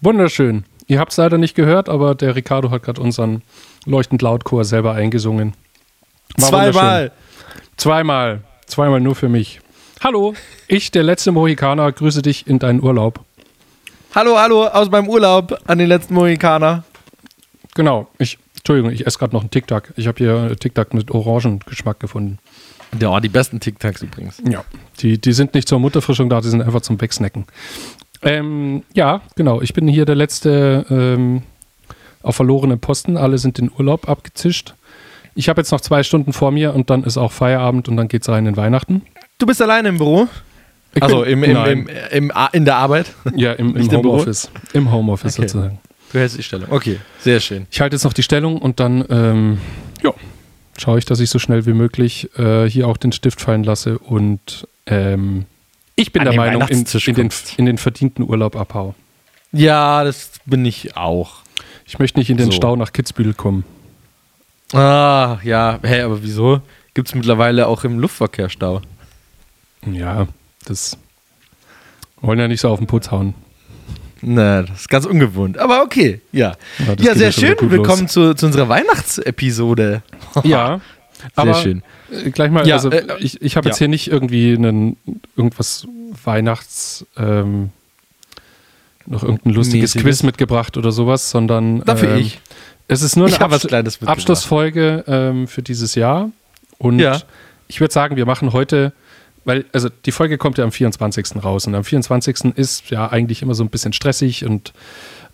Wunderschön. Ihr habt es leider nicht gehört, aber der Ricardo hat gerade unseren leuchtend laut Chor selber eingesungen. War Zweimal. Zweimal. Zweimal nur für mich. Hallo, ich, der letzte Mohikaner, grüße dich in deinen Urlaub. Hallo, hallo, aus meinem Urlaub an den letzten Mohikaner. Genau, ich, Entschuldigung, ich esse gerade noch einen Tic-Tac. Ich habe hier Tic-Tac mit Orangengeschmack gefunden. Ja, die besten Tic-Tacs übrigens. Ja, die, die sind nicht zur Mutterfrischung da, die sind einfach zum Wegsnacken. Ähm, ja, genau. Ich bin hier der letzte ähm, auf verlorenen Posten. Alle sind in Urlaub abgezischt. Ich habe jetzt noch zwei Stunden vor mir und dann ist auch Feierabend und dann geht es rein in Weihnachten. Du bist alleine im Büro? Ich Also im, im, im, im, in der Arbeit? Ja, im, im? Homeoffice. Im Homeoffice Okay. sozusagen. Du hältst die Stellung. Okay, sehr schön. Ich halte jetzt noch die Stellung und dann ähm, ja, schaue ich, dass ich so schnell wie möglich äh, hier auch den Stift fallen lasse und ähm, ich bin An der Meinung, in, in, den, in den verdienten Urlaub abhau. Ja, das bin ich auch. Ich möchte nicht in den So. Stau nach Kitzbühel kommen. Ah, ja. Hä, aber wieso? Gibt es mittlerweile auch im Luftverkehr Stau? Ja, das wollen ja nicht so auf den Putz hauen. Na, das ist ganz ungewohnt. Aber okay, ja. Ja, Ja, sehr schön. Willkommen zu, zu unserer Weihnachtsepisode. Ja, aber schön. äh, gleich mal, Ja, also äh, ich, ich habe jetzt ja. hier nicht irgendwie einen, irgendwas Weihnachts, ähm, noch irgendein lustiges Mäßiges. Quiz mitgebracht oder sowas, sondern Dafür ähm, ich. es ist nur eine mitgebracht. Abschlussfolge ähm, für dieses Jahr und Ja. ich würde sagen, wir machen heute, weil, also die Folge kommt ja am 24. raus und am 24. ist ja eigentlich immer so ein bisschen stressig und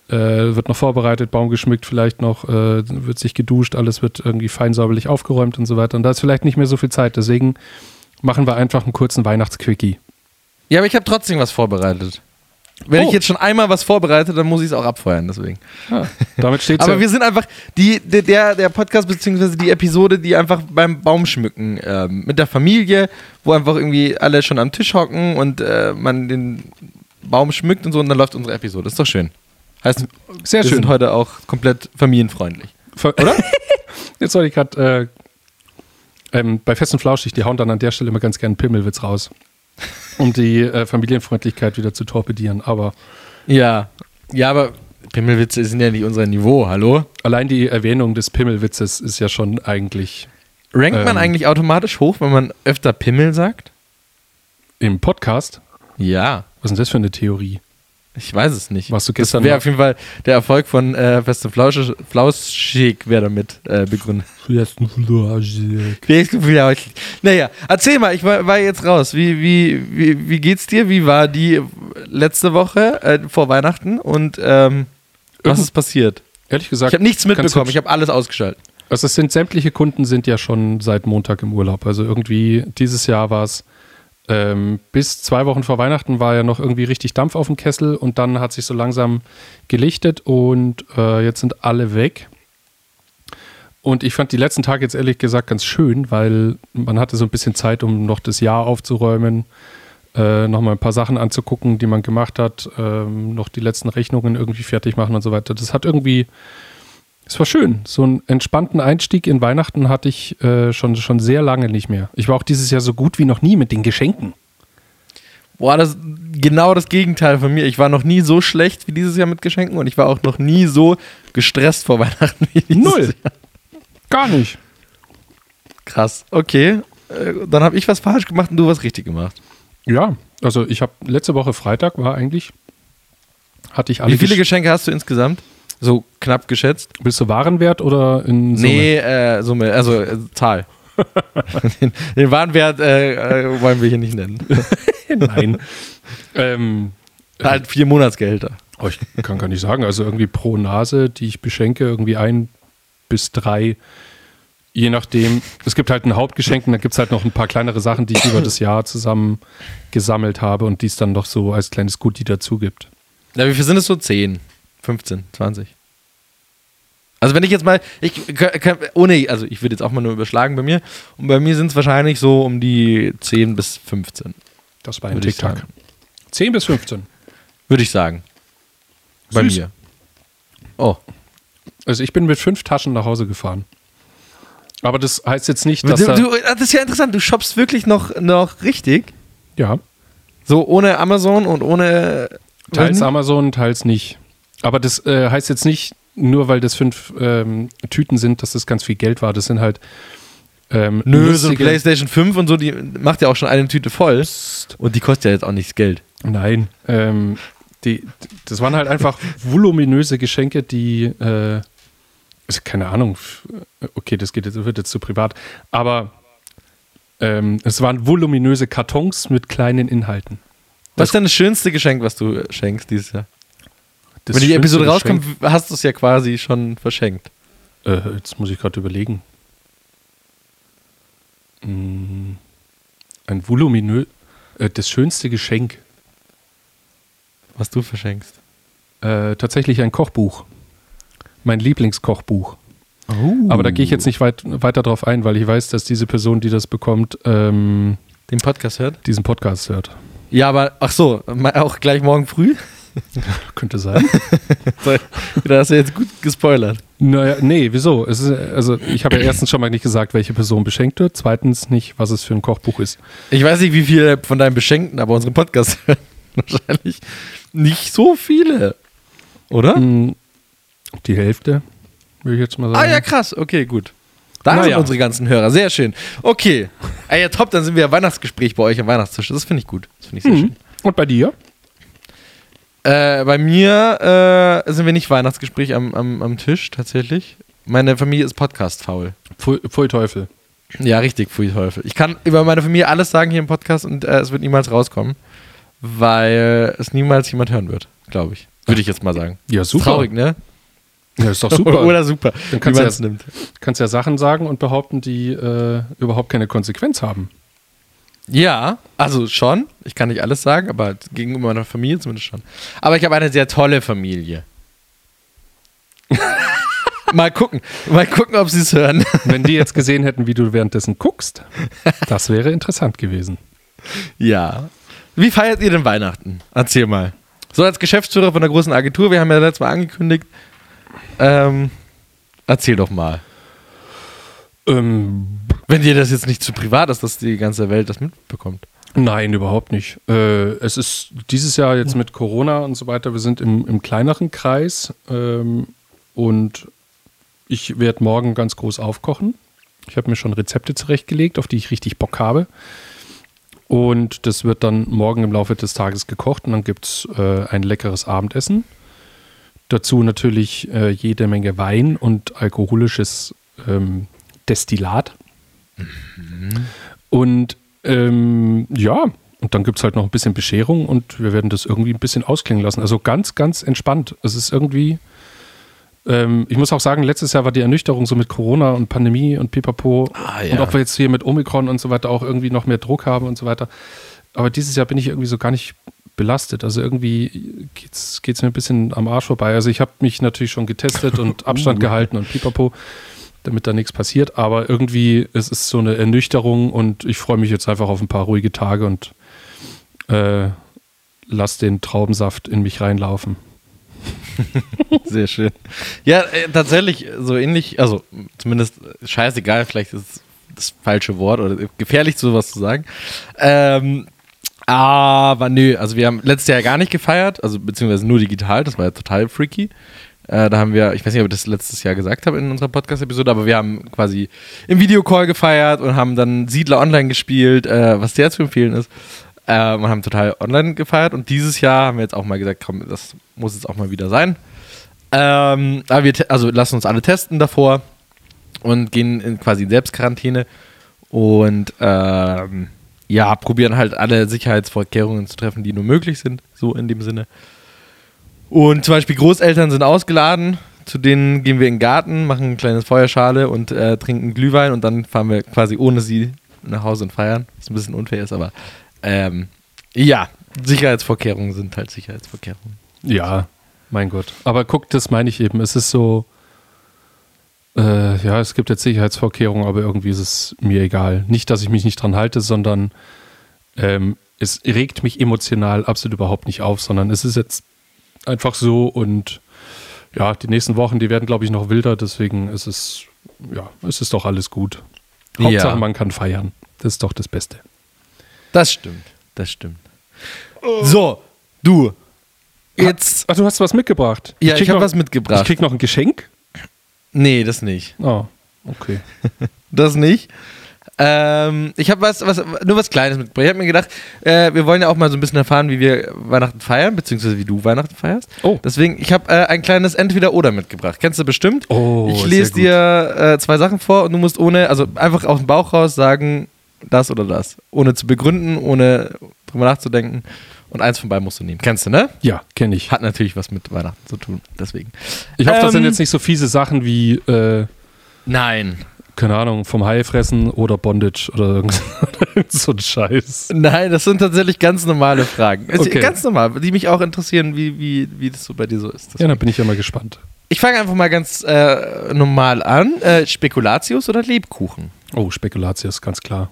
äh, wird noch vorbereitet, Baum geschmückt, vielleicht noch, äh, wird sich geduscht, alles wird irgendwie fein säuberlich aufgeräumt und so weiter. Und da ist vielleicht nicht mehr so viel Zeit. Deswegen machen wir einfach einen kurzen Weihnachtsquickie. Ja, aber ich habe trotzdem was vorbereitet. Wenn Oh. ich jetzt schon einmal was vorbereite, dann muss ich es auch abfeuern, deswegen. Damit steht Aber ja, wir sind einfach die, der- der, Podcast beziehungsweise die Episode, die einfach beim Baumschmücken ähm, mit der Familie, wo einfach irgendwie alle schon am Tisch hocken und äh, man den Baum schmückt und so und dann läuft unsere Episode. Ist doch schön. Heißt, sehr wir schön. sind heute auch komplett familienfreundlich. Oder? Jetzt soll ich gerade äh, ähm, bei Fest und Flauschig, die hauen dann an der Stelle immer ganz gerne einen Pimmelwitz raus, um die äh, Familienfreundlichkeit wieder zu torpedieren. Aber Ja. Ja, aber Pimmelwitze sind ja nicht unser Niveau, hallo? allein die Erwähnung des Pimmelwitzes ist ja schon eigentlich Rankt man Ähm. eigentlich automatisch hoch, wenn man öfter Pimmel sagt? im Podcast. Ja. Was ist denn das für eine Theorie? Ich weiß es nicht. Warst du das gestern wäre auf jeden Fall der Erfolg von äh, Feste Flauschig, Flauschig wäre damit äh, begründet. Naja, erzähl mal, ich war, war jetzt raus. Wie, wie, wie, wie geht's dir? Wie war die letzte Woche äh, vor Weihnachten und ähm, was ist passiert? Ehrlich gesagt, Ich habe nichts mitbekommen, ich habe alles ausgeschaltet. Also es sind sämtliche Kunden sind ja schon seit Montag im Urlaub. Also irgendwie dieses Jahr war es ähm, bis zwei Wochen vor Weihnachten war ja noch irgendwie richtig Dampf auf dem Kessel und dann hat sich so langsam gelichtet und äh, jetzt sind alle weg. Und ich fand die letzten Tage jetzt ehrlich gesagt ganz schön, weil man hatte so ein bisschen Zeit, um noch das Jahr aufzuräumen, äh, nochmal ein paar Sachen anzugucken, die man gemacht hat, ähm, noch die letzten Rechnungen irgendwie fertig machen und so weiter. Das hat irgendwie, es war schön. So einen entspannten Einstieg in Weihnachten hatte ich äh, schon, schon sehr lange nicht mehr. Ich war auch dieses Jahr so gut wie noch nie mit den Geschenken. Boah, das ist genau das Gegenteil von mir. Ich war noch nie so schlecht wie dieses Jahr mit Geschenken und ich war auch noch nie so gestresst vor Weihnachten wie dieses Null. Jahr. Gar nicht. Krass. Okay. Äh, Dann habe ich was falsch gemacht und du was richtig gemacht. Ja, also ich habe letzte Woche Freitag war eigentlich, hatte ich alle Wie viele Gesch- Geschenke hast du insgesamt? So knapp geschätzt? Bist du Warenwert oder in Summe? Nee, äh, Summe, also äh, Zahl. den, den Warenwert äh, äh, wollen wir hier nicht nennen. Nein. ähm, halt vier Monatsgehälter. oh, ich kann gar nicht sagen. Also irgendwie pro Nase, die ich beschenke, irgendwie ein bis drei. Je nachdem. Es gibt halt ein Hauptgeschenk und dann gibt es halt noch ein paar kleinere Sachen, die ich über das Jahr zusammen gesammelt habe und die es dann noch so als kleines Goodie dazu gibt. Ja, wie viel sind es so? 10, 15, 20? Also wenn ich jetzt mal, ich ohne, also ich würde jetzt auch mal nur überschlagen bei mir. Und bei mir sind es wahrscheinlich so um die 10 bis 15, Das war ein TikTok. sagen. 10 bis 15. würde ich sagen. Bei Süß. mir. Oh, Also ich bin mit fünf Taschen nach Hause gefahren. Aber das heißt jetzt nicht, Du, dass da, du, das ist ja interessant, du shoppst wirklich noch, noch richtig. ja, So ohne Amazon und ohne. teils. Amazon, teils nicht. Aber das äh, heißt jetzt nicht, nur weil das fünf ähm, Tüten sind, dass das ganz viel Geld war. Das sind halt ähm, Nö, so ein PlayStation 5 und so, die macht ja auch schon eine Tüte voll. Und die kostet ja jetzt auch nichts Geld. Nein, ähm, die, das waren halt einfach voluminöse Geschenke, die, äh, also keine Ahnung, f- okay, das geht jetzt, wird jetzt zu privat, aber ähm, es waren voluminöse Kartons mit kleinen Inhalten. Was ist denn das schönste Geschenk, was du äh, schenkst dieses Jahr? Das Wenn die Episode rauskommt, hast du es ja quasi schon verschenkt. Äh, jetzt muss ich gerade überlegen. Mm, Ein voluminös, äh, das schönste Geschenk, Was du verschenkst. äh, tatsächlich ein Kochbuch. Mein Lieblingskochbuch. Oh. Aber da gehe ich jetzt nicht weit, weiter drauf ein, weil ich weiß, dass diese Person, die das bekommt, ähm, Den Podcast hört? diesen Podcast hört. Ja, aber ach so, auch gleich morgen früh? Könnte sein. da hast du jetzt gut gespoilert. naja, nee, wieso? Es ist, also ich habe ja erstens schon mal nicht gesagt, welche Person beschenkt wird. Zweitens nicht, was es für ein Kochbuch ist. Ich weiß nicht, wie viele von deinen Beschenkten aber unseren Podcast hören. Wahrscheinlich nicht so viele. Oder? Mm, Die Hälfte, würde ich jetzt mal sagen. Ah ja, krass. Okay, gut. Da Naja. sind unsere ganzen Hörer. Sehr schön. Okay. Ah ja, top, dann sind wir ja Weihnachtsgespräch bei euch am Weihnachtstisch. Das finde ich gut. Das finde ich sehr Mhm. Und bei dir? Äh, bei mir äh, sind wir nicht Weihnachtsgespräch am, am, am Tisch, tatsächlich. Meine Familie ist Podcast-faul. Pfui, Pfui Teufel. Ja, richtig, Pfui Teufel. Ich kann über meine Familie alles sagen hier im Podcast und äh, es wird niemals rauskommen, weil es niemals jemand hören wird, glaube ich. Würde ich jetzt mal sagen. Ja, super. Traurig, ne? Ja, ist doch super. Oder super. Dann kannst du ja- nimmt. kannst ja Sachen sagen und behaupten, die äh, überhaupt keine Konsequenz haben. Ja, also schon. Ich kann nicht alles sagen, aber gegenüber meiner Familie zumindest schon. Aber ich habe eine sehr tolle Familie. mal gucken. Mal gucken, ob sie es hören. Wenn die jetzt gesehen hätten, wie du währenddessen guckst, das wäre interessant gewesen. ja. Wie feiert ihr denn Weihnachten? Erzähl mal. So als Geschäftsführer von der großen Agentur, wir haben ja letztes Mal angekündigt. Ähm, erzähl doch mal. Ähm, Wenn dir das jetzt nicht zu privat ist, dass die ganze Welt das mitbekommt. nein, überhaupt nicht. Äh, es ist dieses Jahr jetzt mit Corona und so weiter, wir sind im, im kleineren Kreis ähm, und ich werde morgen ganz groß aufkochen. Ich habe mir schon Rezepte zurechtgelegt, auf die ich richtig Bock habe. Und das wird dann morgen im Laufe des Tages gekocht und dann gibt es äh, ein leckeres Abendessen. Dazu natürlich äh, jede Menge Wein und alkoholisches ähm, Destillat. Und ähm, ja, und dann gibt es halt noch ein bisschen Bescherung und wir werden das irgendwie ein bisschen ausklingen lassen. Also ganz, ganz entspannt. Es ist irgendwie, ähm, ich muss auch sagen, letztes Jahr war die Ernüchterung so mit Corona und Pandemie und Pipapo. Ah, ja. Und ob wir jetzt hier mit Omikron und so weiter auch irgendwie noch mehr Druck haben und so weiter. Aber dieses Jahr bin ich irgendwie so gar nicht belastet. Also irgendwie geht's, geht's mir ein bisschen am Arsch vorbei. Also ich habe mich natürlich schon getestet und Abstand gehalten und Pipapo, damit da nichts passiert. Aber irgendwie es ist so eine Ernüchterung und ich freue mich jetzt einfach auf ein paar ruhige Tage und äh, lass den Traubensaft in mich reinlaufen. Sehr schön. Ja, äh, tatsächlich so ähnlich, also zumindest äh, scheißegal, vielleicht ist es das falsche Wort oder gefährlich, sowas zu sagen. Ähm, aber nö, also wir haben letztes Jahr gar nicht gefeiert, also beziehungsweise nur digital, das war ja total freaky. Äh, da haben wir, ich weiß nicht, ob ich das letztes Jahr gesagt habe in unserer Podcast-Episode, aber wir haben quasi im Videocall gefeiert und haben dann Siedler online gespielt, äh, was sehr zu empfehlen ist. Äh, und haben total online gefeiert und dieses Jahr haben wir jetzt auch mal gesagt, komm, das muss jetzt auch mal wieder sein. Ähm, aber wir, also lassen uns alle testen davor und gehen in quasi in Selbstquarantäne und ähm, ja, probieren halt alle Sicherheitsvorkehrungen zu treffen, die nur möglich sind, so in dem Sinne. Und zum Beispiel Großeltern sind ausgeladen, zu denen gehen wir in den Garten, machen ein kleines Feuerschale und äh, trinken Glühwein und dann fahren wir quasi ohne sie nach Hause und feiern. Was ein bisschen unfair ist, aber ähm, ja, Sicherheitsvorkehrungen sind halt Sicherheitsvorkehrungen. Ja, mein Gott. Aber guck, das meine ich eben. Es ist so, äh, ja, es gibt jetzt Sicherheitsvorkehrungen, aber irgendwie ist es mir egal. Nicht, dass ich mich nicht dran halte, sondern ähm, es regt mich emotional absolut überhaupt nicht auf, sondern es ist jetzt einfach so und ja, die nächsten Wochen, die werden, glaube ich, noch wilder, deswegen ist es, ja, es ist doch alles gut. Hauptsache, Ja. man kann feiern. Das ist doch das Beste. Das stimmt. Das stimmt. So, du. Jetzt. Ach, du hast was mitgebracht. Ja, krieg ich habe was mitgebracht. Ich krieg noch ein Geschenk? nee, das nicht. Oh, okay. Das nicht. Ähm, ich habe was, was, nur was Kleines mitgebracht. Ich habe mir gedacht, äh, wir wollen ja auch mal so ein bisschen erfahren, wie wir Weihnachten feiern, beziehungsweise wie du Weihnachten feierst. Oh. Deswegen, ich habe äh, ein kleines Entweder-Oder mitgebracht. Kennst du bestimmt? Oh, ich lese dir äh, zwei Sachen vor und du musst ohne, also einfach aus dem Bauch raus sagen, das oder das. Ohne zu begründen, ohne drüber nachzudenken. Und eins von beiden musst du nehmen. Kennst du, ne? Ja, kenne ich. Hat natürlich was mit Weihnachten zu tun. Deswegen. Ich hoffe, das sind Ähm, jetzt nicht so fiese Sachen wie, äh, Nein. Keine Ahnung, vom Hai fressen oder Bondage oder irgend so ein Scheiß. Nein, das sind tatsächlich ganz normale Fragen. Okay. Ganz normal, die mich auch interessieren, wie, wie, wie das so bei dir so ist. Ja, dann bin ich ja mal gespannt. Ich fange einfach mal ganz äh, normal an. Äh, Spekulatius oder Lebkuchen? Oh, Spekulatius, ganz klar.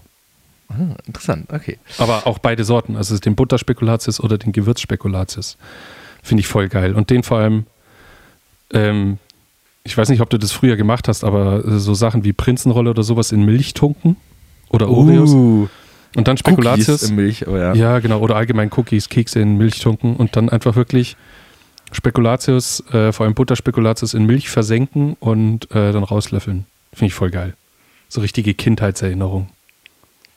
Ah, interessant, okay. Aber auch beide Sorten, also den Butterspekulatius oder den Gewürzspekulatius. Finde ich voll geil. Und den vor allem, ähm, ich weiß nicht, ob du das früher gemacht hast, aber äh, so Sachen wie Prinzenrolle oder sowas in Milch tunken oder Oreos. Uh, Und dann Cookies Spekulatius. in Milch, oh ja. Ja, genau. Oder allgemein Cookies, Kekse in Milch tunken und dann einfach wirklich Spekulatius, äh, vor allem Butterspekulatius in Milch versenken und äh, dann rauslöffeln. Finde ich voll geil. So richtige Kindheitserinnerung.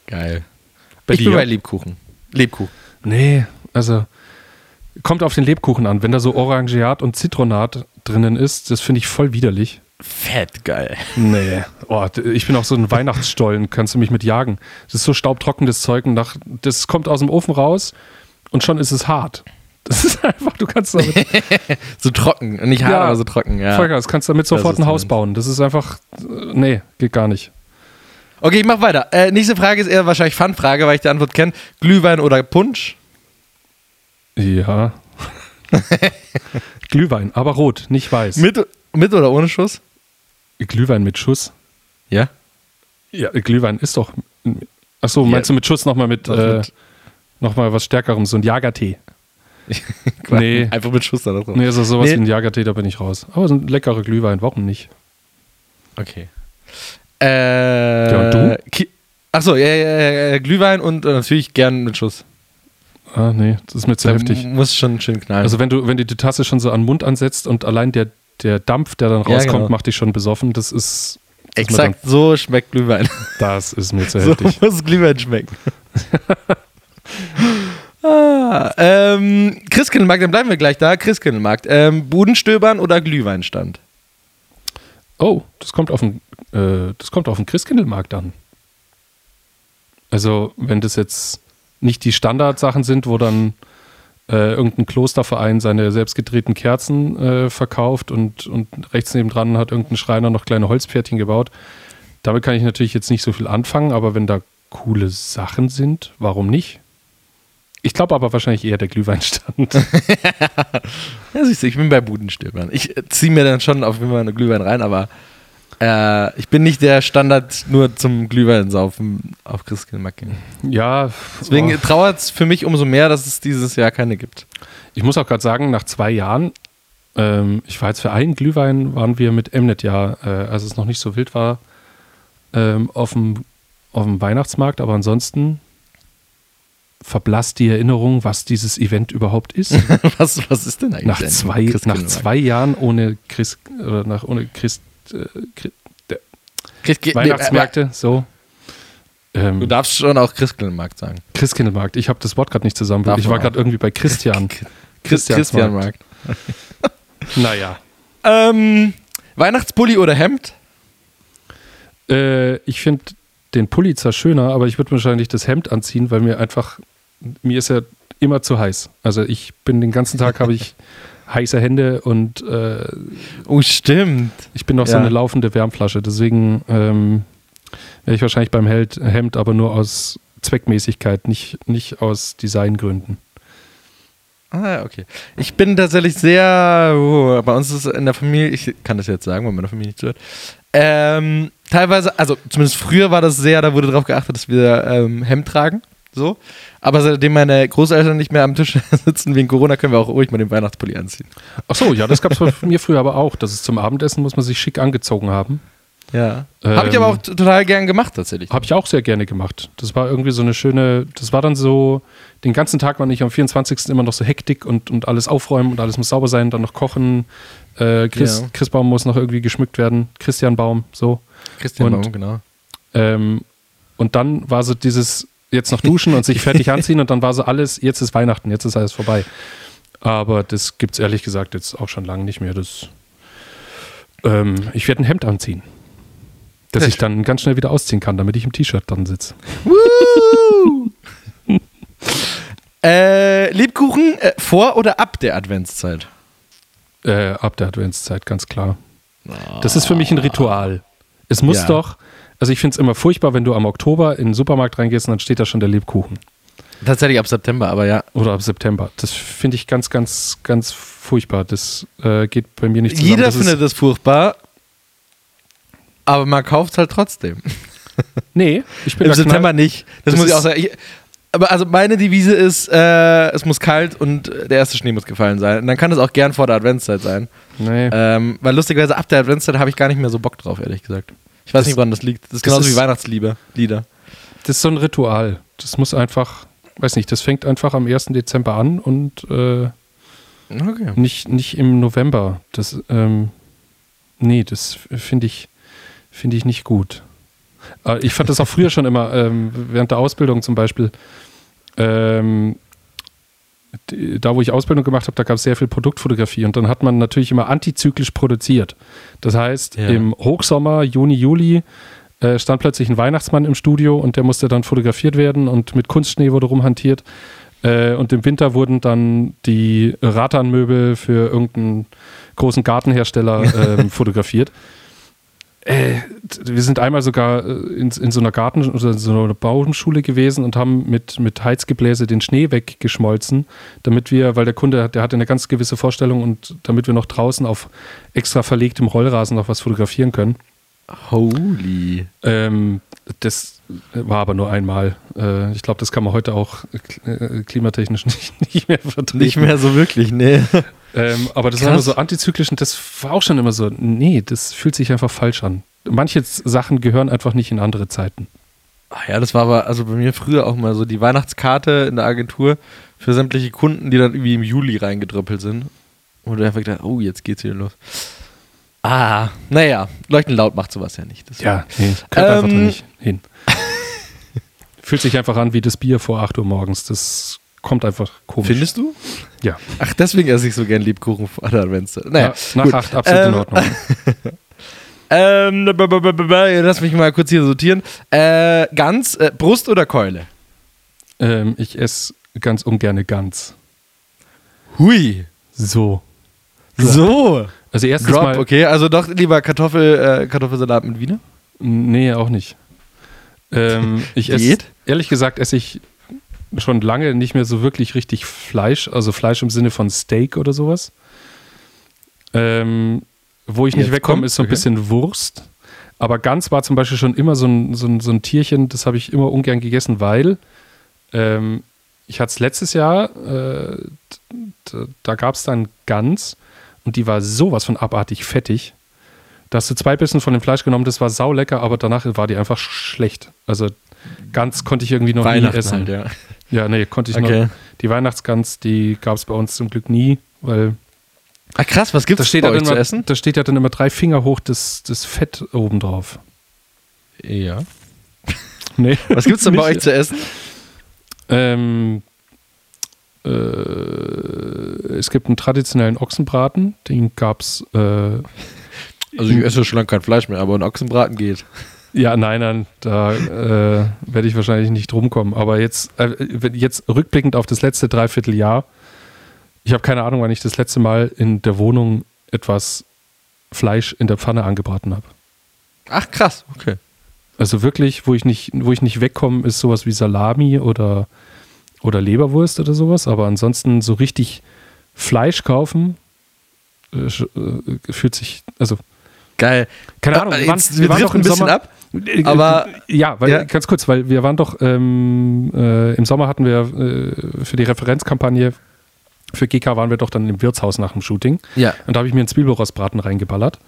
Geil. Bei ich bin dir? bei Lebkuchen. Lebkuchen. Nee, also kommt auf den Lebkuchen an. Wenn da so Orangeat und Zitronat drinnen ist, das finde ich voll widerlich. Fett geil. Nee, oh, ich bin auch so ein Weihnachtsstollen, kannst du mich mit jagen. Das ist so staubtrockenes Zeug und nach, das kommt aus dem Ofen raus und schon ist es hart. Das ist einfach, du kannst damit, So trocken. Nicht hart, Ja. aber so trocken, ja. Vollgas, kannst damit sofort ein Haus bauen. Das ist einfach, nee, geht gar nicht. Okay, ich mach weiter. Äh, nächste Frage ist eher wahrscheinlich Fun-Frage, weil ich die Antwort kenne. Glühwein oder Punsch? Ja. Glühwein, aber rot, nicht weiß. Mit, mit oder ohne Schuss? Glühwein mit Schuss. Ja. Ja, Glühwein ist doch. Achso, meinst du mit Schuss nochmal mit, äh, mit- noch mal was Stärkerem, so ein Jagertee? Nee. Einfach mit Schuss da drauf. Nee, also sowas Nee. wie ein Jagertee, da bin ich raus. Aber so ein leckerer Glühwein, warum nicht? Okay. Äh, Ja, und du? Ki Achso, ja, ja, ja, ja, Glühwein und äh, natürlich gern mit Schuss. Ah, nee, das ist mir zu Da heftig. Muss schon schön knallen. Also wenn du, wenn du die Tasse schon so an den Mund ansetzt und allein der, der Dampf, der dann Ja, rauskommt, genau. macht dich schon besoffen, das ist. Das Exakt so schmeckt Glühwein. Dann, das ist mir zu so heftig. muss Glühwein schmecken. ah, ähm, Christkindlmarkt, dann bleiben wir gleich da. Christkindlmarkt. Ähm, Budenstöbern oder Glühweinstand? Oh, das kommt auf den, äh, das kommt auf den Christkindlmarkt an. Also, wenn das jetzt nicht die Standardsachen sind, wo dann äh, irgendein Klosterverein seine selbstgedrehten Kerzen äh, verkauft und, und rechts nebendran hat irgendein Schreiner noch kleine Holzpferdchen gebaut. Damit kann ich natürlich jetzt nicht so viel anfangen, aber wenn da coole Sachen sind, warum nicht? Ich glaube aber wahrscheinlich eher der Glühweinstand. Ja, siehst du, ich bin bei Budenstöbern. Ich äh, ziehe mir dann schon auf jeden Fall eine Glühwein rein, aber äh, ich bin nicht der Standard nur zum Glühweinsaufen auf Christkindlmarkt gehen. ja, Deswegen oh. trauert es für mich umso mehr, dass es dieses Jahr keine gibt. Ich muss auch gerade sagen, nach zwei Jahren, ähm, ich war jetzt für einen Glühwein, waren wir mit Mnet ja, äh, als es noch nicht so wild war, ähm, auf dem auf dem Weihnachtsmarkt, aber ansonsten verblasst die Erinnerung, was dieses Event überhaupt ist. was, was ist denn eigentlich nach, zwei, nach zwei Jahren ohne Christ, oder nach, ohne Christ, äh, Weihnachtsmärkte, so. Ähm, Du darfst schon auch Christkindlmarkt sagen. Christkindlmarkt, ich habe das Wort gerade nicht zusammen. Darf Ich war gerade irgendwie bei Christian. Christ Christiansmarkt. Christianmarkt. Naja. Ähm, Weihnachtspulli oder Hemd? Äh, ich finde den Pulli zwar schöner, aber ich würde wahrscheinlich das Hemd anziehen, weil mir einfach, mir ist ja immer zu heiß. Also ich bin den ganzen Tag, habe ich heiße Hände und äh, Oh, stimmt. ich bin noch so Ja. eine laufende Wärmflasche. Deswegen ähm, wäre ich wahrscheinlich beim Held, Hemd, aber nur aus Zweckmäßigkeit, nicht, nicht aus Designgründen. Ah, okay. Ich bin tatsächlich sehr, oh, bei uns ist es in der Familie, ich kann das jetzt sagen, weil meine Familie nicht zuhört, ähm, teilweise, also zumindest früher war das sehr, da wurde darauf geachtet, dass wir ähm, Hemd tragen. So. Aber seitdem meine Großeltern nicht mehr am Tisch sitzen wegen Corona, können wir auch ruhig mal den Weihnachtspulli anziehen. Ach so, ja, das gab es bei mir früher aber auch. Das ist zum Abendessen, muss man sich schick angezogen haben. Ja. Ähm, Habe ich aber auch total gern gemacht, tatsächlich. Habe ich auch sehr gerne gemacht. Das war irgendwie so eine schöne, das war dann so, den ganzen Tag war nicht am 24. immer noch so Hektik und, und alles aufräumen und alles muss sauber sein, dann noch kochen. Äh, Chris, ja. Chris Baum muss noch irgendwie geschmückt werden. Christian Baum, so. Christian und, Baum, genau. Ähm, und dann war so dieses, jetzt noch duschen und sich fertig anziehen und dann war so alles, jetzt ist Weihnachten, jetzt ist alles vorbei. Aber das gibt es ehrlich gesagt jetzt auch schon lange nicht mehr. Das, ähm, ich werde ein Hemd anziehen. Das ich dann ganz schnell wieder ausziehen kann, damit ich im T-Shirt dann sitze. äh, Lebkuchen äh, vor oder ab der Adventszeit? Äh, ab der Adventszeit, ganz klar. Das ist für mich ein Ritual. Es muss ja. doch, also ich finde es immer furchtbar, wenn du am Oktober in den Supermarkt reingehst und dann steht da schon der Lebkuchen. Tatsächlich ab September, aber ja. Oder ab September. Das finde ich ganz, ganz, ganz furchtbar. Das äh, geht bei mir nicht zusammen. Jeder das findet das furchtbar, aber man kauft es halt trotzdem. Nee, ich bin Im September nicht. Das, das muss ich auch sagen. Ich, aber also meine Devise ist, äh, es muss kalt und der erste Schnee muss gefallen sein. Und dann kann es auch gern vor der Adventszeit sein. Nee. Ähm, weil lustigerweise ab der Adventszeit habe ich gar nicht mehr so Bock drauf, ehrlich gesagt. Ich weiß das, nicht, woran das liegt. Das ist genauso das ist, wie Weihnachtsliebe, Lieder. Das ist so ein Ritual. Das muss einfach, weiß nicht, das fängt einfach am 1. Dezember an und äh, okay. nicht, nicht im November. Das, ähm, nee, das finde ich, find ich nicht gut. Äh, ich fand das auch früher schon immer, ähm, während der Ausbildung zum Beispiel. Ähm, da, wo ich Ausbildung gemacht habe, da gab es sehr viel Produktfotografie und dann hat man natürlich immer antizyklisch produziert. Das heißt, ja. im Hochsommer, Juni, Juli, äh, stand plötzlich ein Weihnachtsmann im Studio und der musste dann fotografiert werden und mit Kunstschnee wurde rumhantiert. Äh, und im Winter wurden dann die Ratanmöbel für irgendeinen großen Gartenhersteller äh, fotografiert. Äh, wir sind einmal sogar äh, in, in so einer Garten- oder so einer Baumschule gewesen und haben mit, mit Heizgebläse den Schnee weggeschmolzen, damit wir, weil der Kunde, der hatte eine ganz gewisse Vorstellung und damit wir noch draußen auf extra verlegtem Rollrasen noch was fotografieren können. Holy. Ähm, das war aber nur einmal. Äh, ich glaube, das kann man heute auch äh, klimatechnisch nicht, nicht mehr vertreten. Nicht mehr so wirklich, nee. Ähm, aber das Krass. war immer so antizyklisch und das war auch schon immer so, nee, das fühlt sich einfach falsch an. Manche Sachen gehören einfach nicht in andere Zeiten. Ach ja, das war aber also bei mir früher auch mal so die Weihnachtskarte in der Agentur für sämtliche Kunden, die dann irgendwie im Juli reingedrüppelt sind. Und du einfach gedacht, oh, jetzt geht's wieder los. Ah, naja, Leuchten laut macht sowas ja nicht. Deswegen. Ja, nee, gehört ähm, einfach nicht hin. Fühlt sich einfach an wie das Bier vor 8 Uhr morgens. Das kommt einfach komisch. Findest du? Ja. Ach, deswegen esse ich so gern Lebkuchen vor der Adventszeit. Naja, ja, nach 8 absolut ähm, in Ordnung. ähm, lass mich mal kurz hier sortieren. Äh, Gans, äh, Brust oder Keule? Ähm, ich esse ganz ungerne Gans. Hui. So. So. Also erstens Drop, mal. Okay, also doch lieber Kartoffel, äh, Kartoffelsalat mit Wiener? Nee, auch nicht. Ähm, ich esse, ehrlich gesagt, esse ich schon lange nicht mehr so wirklich richtig Fleisch, also Fleisch im Sinne von Steak oder sowas. Ähm, wo ich Jetzt nicht wegkomme, ist so ein okay. bisschen Wurst. Aber Gans war zum Beispiel schon immer so ein, so ein, so ein Tierchen, das habe ich immer ungern gegessen, weil ähm, ich hatte es letztes Jahr, äh, da, da gab es dann Gans und die war sowas von abartig fettig. Da hast du zwei Bissen von dem Fleisch genommen, das war saulecker, aber danach war die einfach schlecht. Also Gans konnte ich irgendwie noch nie essen. Halt, ja. ja, nee, konnte ich okay. noch. Die Weihnachtsgans, die gab es bei uns zum Glück nie, weil. Ah, krass, was gibt es bei euch zu essen? Da steht ja dann immer drei Finger hoch das, das Fett oben drauf. Ja. Nee. Was gibt es denn bei euch zu essen? Ähm, äh, es gibt einen traditionellen Ochsenbraten, den gab es. Äh, also, ich esse schon lange kein Fleisch mehr, aber ein Ochsenbraten geht. Ja, nein, nein, da äh, werde ich wahrscheinlich nicht drum kommen. Aber jetzt, äh, jetzt rückblickend auf das letzte Dreivierteljahr, ich habe keine Ahnung, wann ich das letzte Mal in der Wohnung etwas Fleisch in der Pfanne angebraten habe. Ach krass, okay. Also wirklich, wo ich nicht, wo ich nicht wegkomme, ist sowas wie Salami oder, oder Leberwurst oder sowas. Aber ansonsten so richtig Fleisch kaufen äh, äh fühlt sich, also Geil. Keine Ahnung, wir, waren, wir, wir waren doch im Sommer, ab. Aber ja, weil, Ja. ganz kurz, weil wir waren doch ähm, äh, im Sommer hatten wir äh, für die Referenzkampagne für GK waren wir doch dann im Wirtshaus nach dem Shooting ja, und da habe ich mir einen Zwiebelrostbraten reingeballert.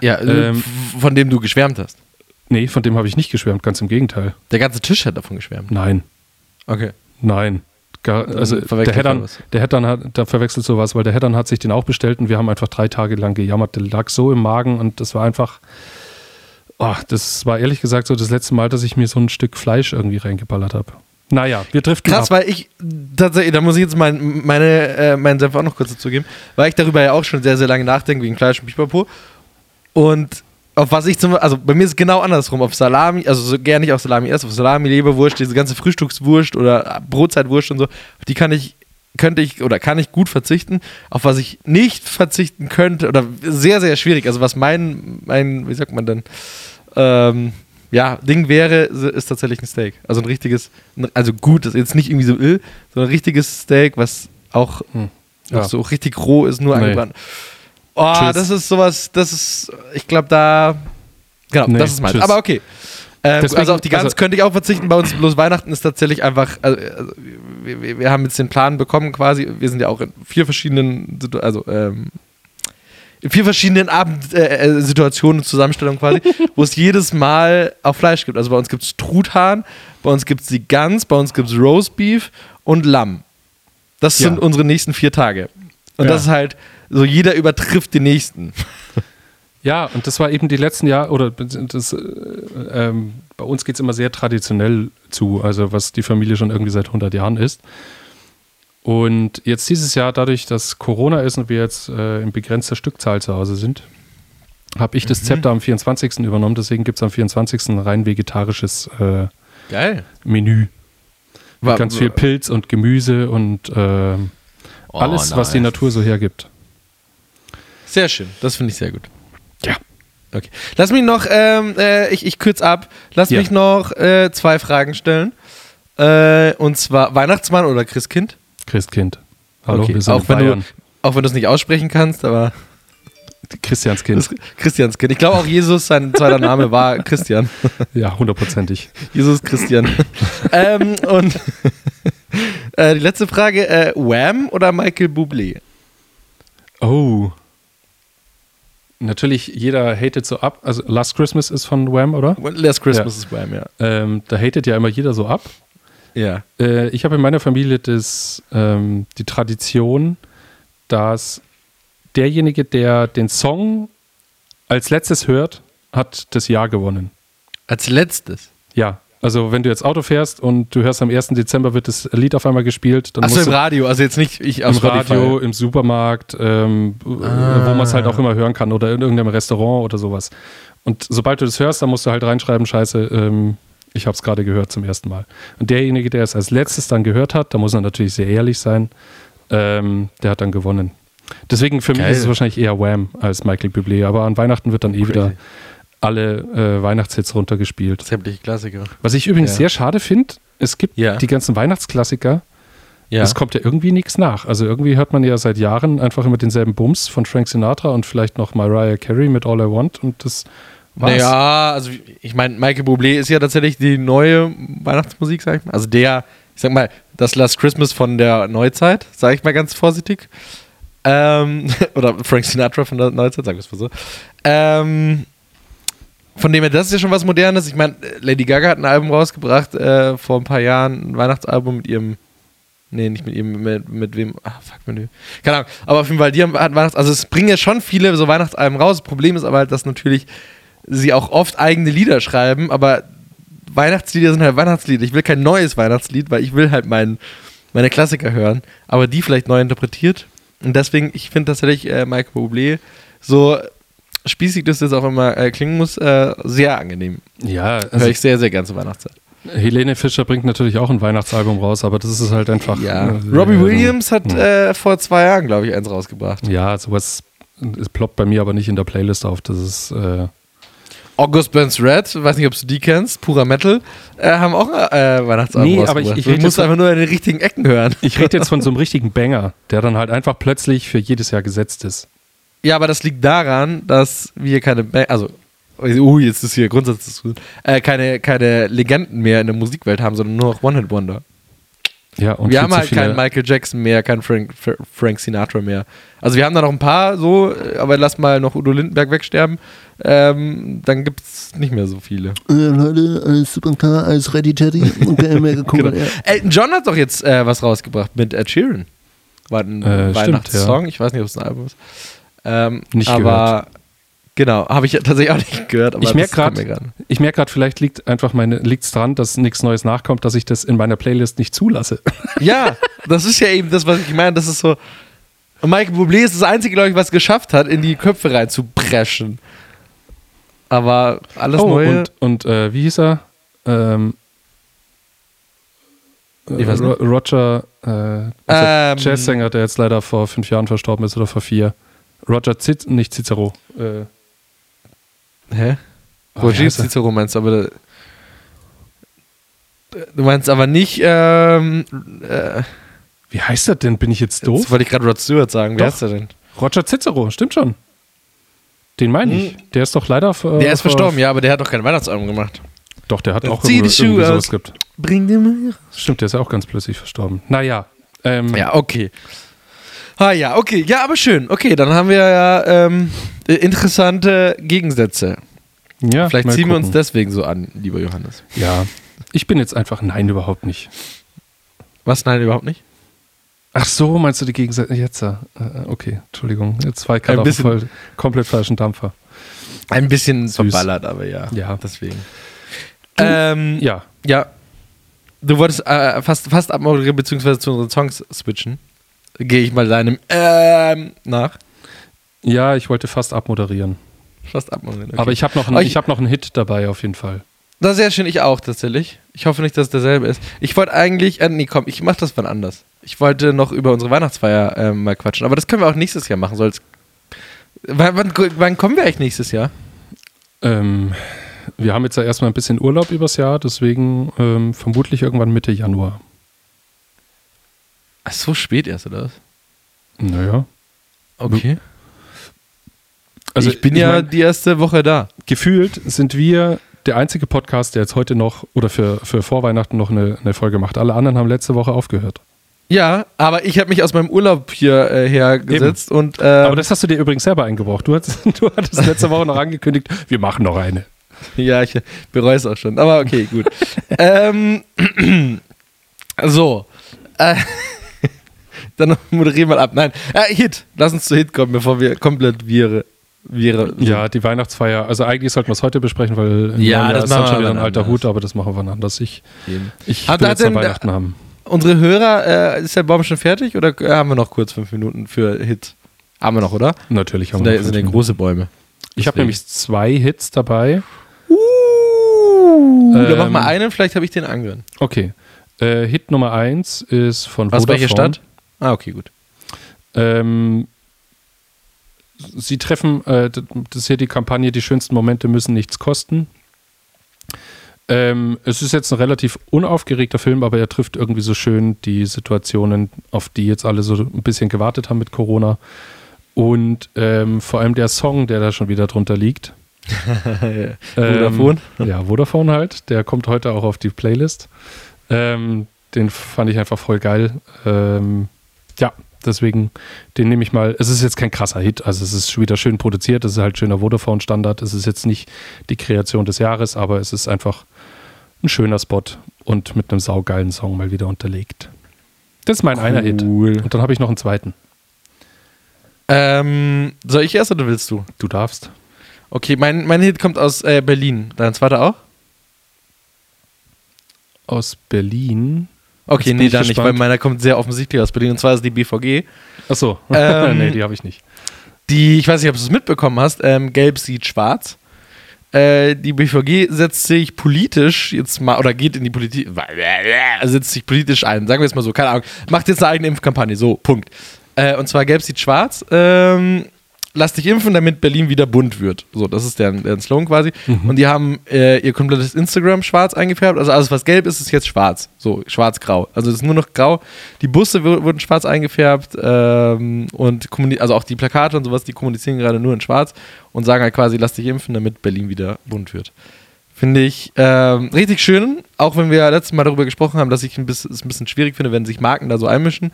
ja Ähm, von dem du geschwärmt hast. Nee, von dem habe ich nicht geschwärmt, ganz im Gegenteil. Der ganze Tisch hat davon geschwärmt. Nein, Okay. nein. Also der Heddern, er der Heddern hat, da verwechselt sowas, weil der Heddern hat sich den auch bestellt und wir haben einfach drei Tage lang gejammert. Der lag so im Magen und das war einfach, oh, das war ehrlich gesagt so das letzte Mal, dass ich mir so ein Stück Fleisch irgendwie reingeballert habe. Naja, wir driften Krass, ab. weil ich tatsächlich, da muss ich jetzt mein, meine, äh, meinen Senf auch noch kurz dazu geben, weil ich darüber ja auch schon sehr, sehr lange nachdenke, wegen Fleisch und Pipapo. Und auf was ich zum also bei mir ist es genau andersrum, auf Salami, also so gerne ich auch Salami esse, auf Salami, Leberwurst, diese ganze Frühstückswurst oder Brotzeitwurst und so, auf die kann ich, könnte ich oder kann ich gut verzichten. Auf was ich nicht verzichten könnte, oder sehr, sehr schwierig, also was mein, mein, wie sagt man denn, ähm, ja, Ding wäre, ist tatsächlich ein Steak. Also ein richtiges, also gut, das ist jetzt nicht irgendwie so ill, sondern ein richtiges Steak, was auch Hm. Ja. so richtig roh ist, nur Nee. angebrannt. Oh, Tschüss. das ist sowas, das ist, ich glaube, da, genau, Nee, das ist meins. tschüss. Aber okay. Ähm, Deswegen- also auf die Gans also- könnte ich auch verzichten. Bei uns bloß Weihnachten ist tatsächlich einfach, also, also, wir, wir- haben jetzt den Plan bekommen quasi. Wir sind ja auch in vier verschiedenen, also ähm, in vier verschiedenen Abendsituationen äh, äh, und Zusammenstellungen quasi, wo es jedes Mal auch Fleisch gibt. Also bei uns gibt es Truthahn, bei uns gibt es die Gans, bei uns gibt es Roastbeef und Lamm. Das Ja. sind unsere nächsten vier Tage. Und Ja. das ist halt so, jeder übertrifft den nächsten. Ja, und das war eben die letzten Jahre, oder das, äh, ähm, bei uns geht es immer sehr traditionell zu, also was die Familie schon irgendwie seit 100 Jahren ist. Und jetzt dieses Jahr, dadurch, dass Corona ist und wir jetzt äh, in begrenzter Stückzahl zu Hause sind, habe ich das Mhm. Zepter am 24. übernommen. Deswegen gibt es am 24. ein rein vegetarisches äh. Menü. Mit Wa- ganz viel Pilz und Gemüse und ähm, Oh, alles, was die nice. Natur so hergibt. Sehr schön. Das finde ich sehr gut. Ja. Okay. Lass mich noch, ähm, äh, ich, ich kürze ab, lass Ja. mich noch äh, zwei Fragen stellen. Äh, und zwar Weihnachtsmann oder Christkind? Christkind. Hallo, Okay, wir sind auch wenn, Bayern. du, auch wenn du es nicht aussprechen kannst, aber Christianskind. das Christianskind. Ich glaube auch Jesus, sein zweiter Name war Christian. Ja, hundertprozentig. Jesus Christian. ähm, und äh, die letzte Frage, äh, Wham oder Michael Bublé? Oh. Natürlich, jeder hatet so ab. Also Last Christmas ist von Wham, oder? Last Christmas ist Wham, ja. Ähm, da hatet ja immer jeder so ab. Ja. Äh, ich habe in meiner Familie das, ähm, die Tradition, dass derjenige, der den Song als letztes hört, hat das Jahr gewonnen. Als letztes. Ja. Also wenn du jetzt Auto fährst und du hörst am 1. Dezember wird das Lied auf einmal gespielt, dann Achso, im Radio, also jetzt nicht ich im auf Spotify. Radio, im Supermarkt, ähm, äh, wo man es halt auch immer hören kann oder in irgendeinem Restaurant oder sowas. Und sobald du das hörst, dann musst du halt reinschreiben, scheiße, ähm, ich habe es gerade gehört zum ersten Mal. Und derjenige, der es als letztes dann gehört hat, da muss er natürlich sehr ehrlich sein, ähm, der hat dann gewonnen. Deswegen für mich Geil. ist es wahrscheinlich eher Wham als Michael Bublé, aber an Weihnachten wird dann eh wieder alle äh, Weihnachtshits runtergespielt. Sämtliche Klassiker. Was ich übrigens Ja. sehr schade finde, es gibt Ja. die ganzen Weihnachtsklassiker, Ja. es kommt ja irgendwie nichts nach. Also irgendwie hört man ja seit Jahren einfach immer denselben Bums von Frank Sinatra und vielleicht noch Mariah Carey mit All I Want und das war's. Naja, also ich meine, Michael Bublé ist ja tatsächlich die neue Weihnachtsmusik, sag ich mal. Also der, ich sag mal, das Last Christmas von der Neuzeit, sag ich mal ganz vorsichtig. Ähm, oder Frank Sinatra von der Neuzeit, wir es mal so. Ähm, von dem her, das ist ja schon was Modernes. Ich meine, Lady Gaga hat ein Album rausgebracht äh, vor ein paar Jahren, ein Weihnachtsalbum mit ihrem Nee, nicht mit ihm, mit, mit wem. Ah, fuck, Menü. Keine Ahnung. Aber auf jeden Fall, die haben Weihnachts-, also es bringen ja schon viele so Weihnachtsalben raus. Problem ist aber halt, dass natürlich sie auch oft eigene Lieder schreiben, aber Weihnachtslieder sind halt Weihnachtslieder. Ich will kein neues Weihnachtslied, weil ich will halt mein, meine Klassiker hören, aber die vielleicht neu interpretiert. Und deswegen, ich finde tatsächlich äh, Michael Bublé so spießig das jetzt auch immer äh, klingen muss, äh, sehr angenehm. Ja, Höre also ich sehr, sehr gern zur Weihnachtszeit. Helene Fischer bringt natürlich auch ein Weihnachtsalbum raus, aber das ist halt einfach. Ja. äh, Robbie äh, Williams hat äh, vor zwei Jahren, glaube ich, eins rausgebracht. Ja, sowas es ploppt bei mir aber nicht in der Playlist auf. Das ist. Äh, August Burns Red, weiß nicht, ob du die kennst, purer Metal, äh, haben auch äh, Weihnachtsalbum Nee, aber ich- ich musst jetzt- einfach nur in den richtigen Ecken hören. ich rede jetzt von so einem richtigen Banger, der dann halt einfach plötzlich für jedes Jahr gesetzt ist. Ja, aber das liegt daran, dass wir keine Band, also uh, jetzt ist hier Grundsatz, äh, keine, keine Legenden mehr in der Musikwelt haben, sondern nur noch One-Hit-Wonder. Ja, und wir viel haben zu halt viele- keinen Michael Jackson mehr, keinen Frank, Fra- Frank Sinatra mehr. Also wir haben da noch ein paar so, äh, aber lass mal noch Udo Lindenberg wegsterben. Ähm, dann gibt es nicht mehr so viele. Äh, Leute, alles super klar, alles ready, Teddy. Okay, mega cool. Genau. ja. Elton John hat doch jetzt äh, was rausgebracht mit Ed Sheeran. War ein Äh, stimmt, Weihnachtssong. Ich weiß nicht, ob es ein Album ist. Ähm, Nicht aber genau, habe ich tatsächlich auch nicht gehört. Aber Ich merk das kommt grad- mir gerade. Ich merke gerade, vielleicht liegt einfach meine, liegt's dran, dass nichts Neues nachkommt, dass ich das in meiner Playlist nicht zulasse. Ja, das ist ja eben das, was ich meine. Das ist so. Und Michael Bublé ist das einzige, glaube ich, was es geschafft hat, in die Köpfe reinzupreschen. Aber alles Oh, Neue. und, und äh, wie hieß er? Ähm, Ich weiß nicht. Roger, äh, also Ähm, Jazzsänger, der jetzt leider vor fünf Jahren verstorben ist oder vor vier. Roger Ziz, nicht Cicero. Äh, Hä? Oh, wie Roger heißt er? Cicero meinst du, aber. Du meinst aber nicht. Ähm, äh, wie heißt er denn? Bin ich jetzt doof? das wollte ich gerade Rod Stewart sagen. Wer Doch. ist der denn? Roger Cicero, stimmt schon. Den meine ich. Der ist doch leider Hm. Der ist verstorben, ja, aber der hat doch kein Weihnachtsalbum gemacht. Doch, der hat auch Zieh die Schuhe sowas gibt. Bring dir mal. Stimmt, der ist ja auch ganz plötzlich verstorben. Naja. Ähm, Ja, okay. Ah ja, okay. Ja, aber schön. Okay, dann haben wir ja ähm, äh, interessante Gegensätze. ja Vielleicht ziehen wir uns gucken. deswegen so an, lieber Johannes. Ja. Ich bin jetzt einfach, nein, überhaupt nicht. Was? Nein, überhaupt nicht? Ach so, meinst du die Gegensätze? Jetzt, äh, okay, Entschuldigung. Jetzt war ich gerade Ein auf voll, komplett falschen Dampfer. Ein bisschen Süß. verballert, aber ja. Ja. Deswegen. Ähm, Ja, ja. Du wolltest äh, fast, fast abmoderieren, beziehungsweise zu unseren Songs switchen. Gehe ich mal deinem ähm, nach. ja, ich wollte fast abmoderieren. Fast abmoderieren. Okay. Aber ich habe noch, einen- ich hab noch einen Hit dabei auf jeden Fall. Das ist sehr schön, ich auch tatsächlich. Ich hoffe nicht, dass es derselbe ist. Ich wollte eigentlich, äh, nee, komm, ich mach das wann anders. Ich wollte noch über unsere Weihnachtsfeier ähm, mal quatschen, aber das können wir auch nächstes Jahr machen. Soll's wann, wann, wann kommen wir eigentlich nächstes Jahr? Ähm, wir haben jetzt ja erstmal ein bisschen Urlaub übers Jahr, deswegen ähm, vermutlich irgendwann Mitte Januar. Ach, so spät erst, oder was? Naja. Okay. Also ich bin ich ja mein- die erste Woche da. gefühlt sind wir der einzige Podcast, der jetzt heute noch oder für, für Vorweihnachten noch eine, eine Folge macht. Alle anderen haben letzte Woche aufgehört. Ja, aber ich habe mich aus meinem Urlaub hier äh, hergesetzt und äh, Aber das hast du dir übrigens selber eingebraucht. Du, hattest, du hattest letzte Woche noch angekündigt, wir machen noch eine. Ja, ich bereue es auch schon. Aber okay, gut. ähm, so. Äh, dann moderieren wir ab. Nein, äh, Hit. Lass uns zu Hit kommen, bevor wir komplett wir, wir Ja, die Weihnachtsfeier. Also eigentlich sollten wir es heute besprechen, weil Ja, das ist dann schon wieder ein alter. Hut, aber das machen wir wann anders. Ich, Eben. ich Hat- will jetzt denn der- Weihnachten haben. Unsere Hörer, äh, ist der Baum schon fertig oder äh, haben wir noch kurz fünf Minuten für Hit? Haben wir noch, oder? Natürlich haben Sind wir da noch sind ja große Bäume. Ich habe nämlich zwei Hits dabei. Uh, dann Ähm, mach mal einen, vielleicht habe ich den anderen. Okay. Äh, Hit Nummer eins ist von Aus Vodafone. welcher Stadt? Ah, okay, gut. Ähm, sie treffen, äh, das ist hier die Kampagne, die schönsten Momente müssen nichts kosten. Ähm, es ist jetzt ein relativ unaufgeregter Film, aber er trifft irgendwie so schön die Situationen, auf die jetzt alle so ein bisschen gewartet haben mit Corona. Und ähm, vor allem der Song, der da schon wieder drunter liegt. Vodafone? Ähm, ja, Vodafone halt. Der kommt heute auch auf die Playlist. Ähm, den fand ich einfach voll geil. Ähm, ja, deswegen, den nehme ich mal. Es ist jetzt kein krasser Hit, also es ist wieder schön produziert. Es ist halt schöner Vodafone-Standard. Es ist jetzt nicht die Kreation des Jahres, aber es ist einfach ein schöner Spot und mit einem saugeilen Song mal wieder unterlegt. Das ist mein einer Hit. Cool. Und dann habe ich noch einen zweiten. Ähm, soll ich erst oder willst du? Du darfst. Okay, mein, mein Hit kommt aus äh, Berlin. Dein zweiter auch? Aus Berlin. Okay, nee, dann nicht, weil meiner kommt sehr offensichtlich aus Berlin und zwar ist die BVG. Achso, Ähm, nee, die habe ich nicht. Die, ich weiß nicht, ob du es mitbekommen hast, ähm, Gelb sieht schwarz. Äh, die BVG setzt sich politisch jetzt mal, oder geht in die Politik, setzt sich politisch ein, sagen wir es mal so, keine Ahnung, macht jetzt eine eigene Impfkampagne, so, Punkt. Äh, und zwar Gelb sieht schwarz, ähm, lass dich impfen, damit Berlin wieder bunt wird. So, das ist deren, deren Slogan quasi. Und die haben äh, ihr komplettes Instagram schwarz eingefärbt. Also alles, was gelb ist, ist jetzt schwarz. So, schwarz-grau. Also es ist nur noch grau. Die Busse wur- wurden schwarz eingefärbt ähm, und also auch die Plakate und sowas, die kommunizieren gerade nur in schwarz und sagen halt quasi, lass dich impfen, damit Berlin wieder bunt wird. Finde ich ähm, richtig schön, auch wenn wir letztes Mal darüber gesprochen haben, dass ich ein bisschen, es ein bisschen schwierig finde, wenn sich Marken da so einmischen.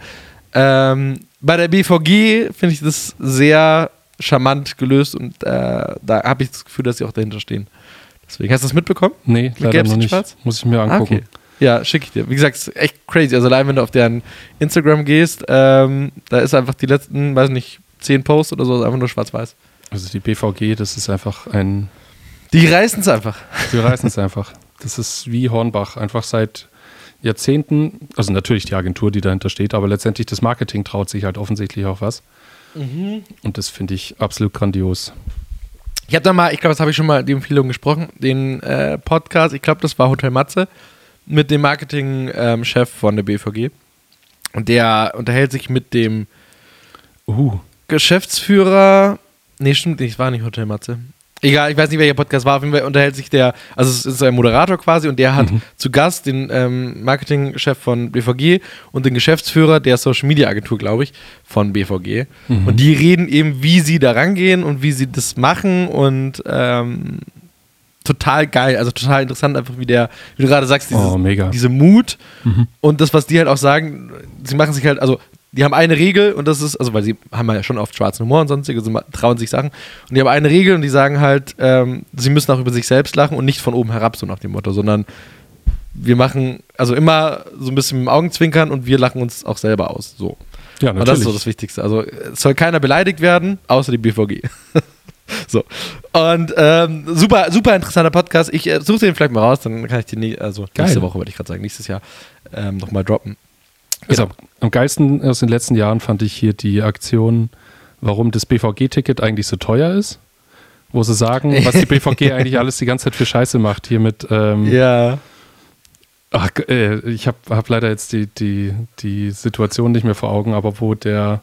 Ähm, bei der BVG finde ich das sehr charmant gelöst und äh, da habe ich das Gefühl, dass sie auch dahinter stehen. Deswegen, hast du das mitbekommen? Nee, leider gelb noch nicht. schwarz? Muss ich mir Ah, angucken. okay. Ja, schicke ich dir. Wie gesagt, es ist echt crazy. Also allein, wenn du auf deren Instagram gehst, ähm, da ist einfach die letzten, weiß nicht, zehn Posts oder so, ist einfach nur schwarz-weiß. Also die BVG, das ist einfach ein, Die reißen es einfach. die reißen es einfach. Das ist wie Hornbach, einfach seit Jahrzehnten, also natürlich die Agentur, die dahinter steht, aber letztendlich das Marketing traut sich halt offensichtlich auch was. Und das finde ich absolut grandios. Ich habe da mal, ich glaube, das habe ich schon mal die Empfehlung gesprochen, den äh, Podcast, ich glaube, das war Hotel Matze, mit dem Marketingchef von der BVG. Und der unterhält sich mit dem Uh, Geschäftsführer. Nee, stimmt nicht, es war nicht Hotel Matze. Egal, ich weiß nicht, welcher Podcast war. Auf jeden Fall unterhält sich der, also es ist ein Moderator quasi und der hat zu Gast den ähm, Marketingchef von BVG und den Geschäftsführer der Social Media Agentur, glaube ich, von BVG. Und die reden eben, wie sie da rangehen und wie sie das machen und ähm, total geil, also total interessant, einfach wie der, wie du gerade sagst, dieses, Oh, diese Mut und das, was die halt auch sagen, sie machen sich halt, also die haben eine Regel und das ist, also weil sie haben ja schon oft schwarzen Humor und sonstige, also ma- trauen sich Sachen und die haben eine Regel und die sagen halt, ähm, sie müssen auch über sich selbst lachen und nicht von oben herab, so nach dem Motto, sondern wir machen, also immer so ein bisschen mit dem Augenzwinkern und wir lachen uns auch selber aus, so. ja, Und das natürlich. ist so das Wichtigste. Also es soll keiner beleidigt werden, außer die BVG. so. Und ähm, super, super interessanter Podcast. Ich äh, suche den vielleicht mal raus, dann kann ich den nie, also Geil. nächste Woche, wollte ich gerade sagen, nächstes Jahr ähm, nochmal droppen. Also, am geilsten aus den letzten Jahren fand ich hier die Aktion, warum das BVG-Ticket eigentlich so teuer ist. Wo sie sagen, was die BVG eigentlich alles die ganze Zeit für Scheiße macht. Hier mit, ähm, Ja. ach, äh, ich habe hab leider jetzt die, die, die Situation nicht mehr vor Augen, aber wo der.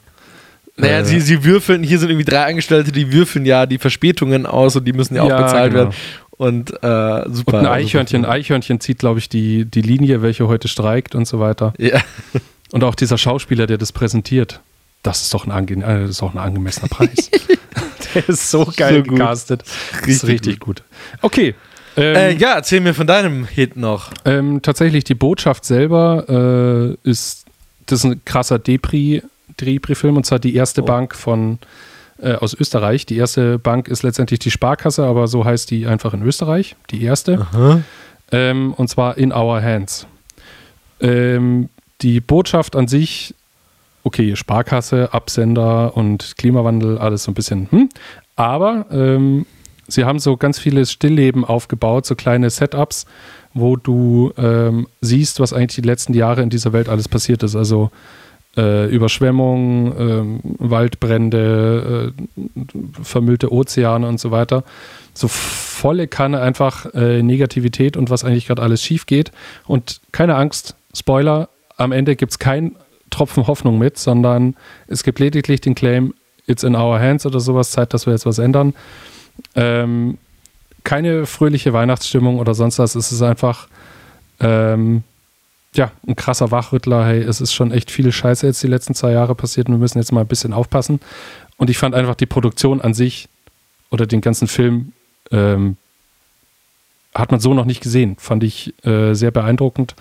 Naja, äh, sie, sie würfeln, hier sind irgendwie drei Angestellte, die würfeln ja die Verspätungen aus und die müssen ja auch Ja, bezahlt genau. werden. Und äh, super. Und ein Also, Eichhörnchen, Eichhörnchen zieht, glaube ich, die, die Linie, welche heute streikt und so weiter. Ja. Und auch dieser Schauspieler, der das präsentiert, das ist doch ein, ange äh, ist auch ein angemessener Preis. der ist so geil So gut. gecastet. Das ist Richtig richtig gut. Okay. Ähm, Äh, ja, erzähl mir von deinem Hit noch. ähm, tatsächlich, die Botschaft selber äh, ist, das ist ein krasser Depri, Depri-Film und zwar die erste Oh. Bank von äh, aus Österreich. Die erste Bank ist letztendlich die Sparkasse, aber so heißt die einfach in Österreich. Die erste. Ähm, und zwar in our hands. Ähm, die Botschaft an sich, okay, Sparkasse, Absender und Klimawandel, alles so ein bisschen, hm. aber ähm, sie haben so ganz vieles Stillleben aufgebaut, so kleine Setups, wo du ähm, siehst, was eigentlich die letzten Jahre in dieser Welt alles passiert ist. Also äh, Überschwemmungen, ähm, Waldbrände, äh, vermüllte Ozeane und so weiter. So volle Kanne einfach äh, Negativität und was eigentlich gerade alles schief geht. Und keine Angst, Spoiler, am Ende gibt es keinen Tropfen Hoffnung mit, sondern es gibt lediglich den Claim, it's in our hands oder sowas, Zeit, dass wir jetzt was ändern. Ähm, keine fröhliche Weihnachtsstimmung oder sonst was. Es ist einfach ähm, ja, ein krasser Wachrüttler. Hey, es ist schon echt viel Scheiße jetzt die letzten zwei Jahre passiert und wir müssen jetzt mal ein bisschen aufpassen. Und ich fand einfach die Produktion an sich oder den ganzen Film ähm, hat man so noch nicht gesehen. Fand ich äh, sehr beeindruckend.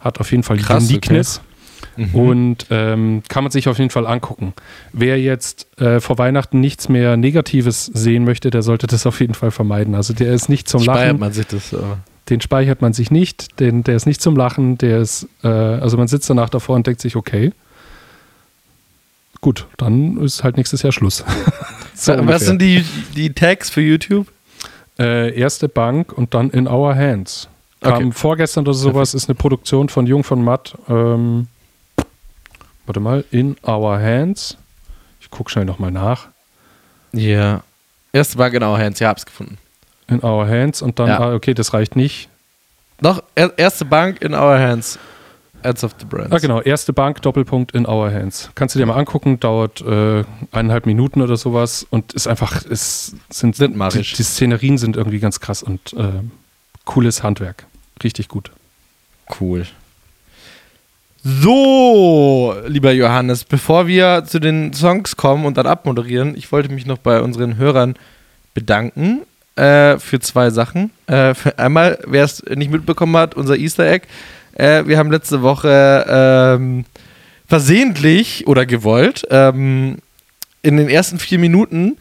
Hat auf jeden Fall Krass, Uniqueness. Und ähm, kann man sich auf jeden Fall angucken. Wer jetzt äh, vor Weihnachten nichts mehr Negatives sehen möchte, der sollte das auf jeden Fall vermeiden. Also der ist nicht zum Speichert Lachen man sich das. aber- den speichert man sich nicht, den, der ist nicht zum Lachen, der ist, äh, also man sitzt danach davor und denkt sich, okay, gut, dann ist halt nächstes Jahr Schluss. So Was ungefähr. sind die, die Tags für YouTube? Äh, erste Bank und dann In Our Hands. Kam Okay. vorgestern oder sowas, ist eine Produktion von Jung von Matt. Ähm, warte mal, In Our Hands. Ich gucke schnell nochmal nach. Ja. Erste war genau Hands, ja, hab's gefunden. In Our Hands und dann, Ja. ah, okay, das reicht nicht. Noch er, erste Bank in our hands. Ads of the Brands. Ah, genau. Erste Bank, Doppelpunkt in our hands. Kannst du dir mal angucken, dauert äh, eineinhalb Minuten oder sowas und ist einfach, es sind, Sind die, die Szenerien sind irgendwie ganz krass und äh, cooles Handwerk. Richtig gut. Cool. So, lieber Johannes, bevor wir zu den Songs kommen und dann abmoderieren, ich wollte mich noch bei unseren Hörern bedanken äh, für zwei Sachen. Äh, einmal, wer es nicht mitbekommen hat, unser Easter Egg. Äh, wir haben letzte Woche ähm, versehentlich oder gewollt ähm, in den ersten vier Minuten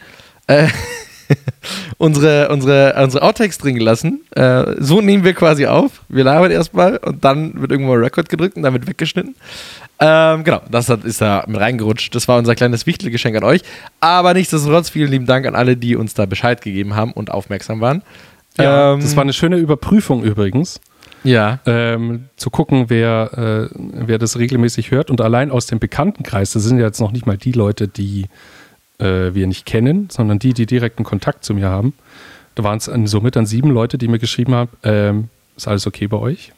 äh, unsere, unsere, unsere Outtakes drin gelassen. Äh, so nehmen wir quasi auf. Wir labern erstmal und dann wird irgendwo ein Rekord gedrückt und dann wird weggeschnitten. Ähm, genau, das hat, ist da mit reingerutscht. Das war unser kleines Wichtelgeschenk an euch. Aber nichtsdestotrotz, vielen lieben Dank an alle, die uns da Bescheid gegeben haben und aufmerksam waren. Ähm, das war eine schöne Überprüfung übrigens. ja. ähm, zu gucken, wer, äh, wer das regelmäßig hört. Und allein aus dem Bekanntenkreis, das sind ja jetzt noch nicht mal die Leute, die äh, wir nicht kennen, sondern die, die direkten Kontakt zu mir haben. Da waren es somit dann sieben Leute, die mir geschrieben haben, ähm, ist alles okay bei euch?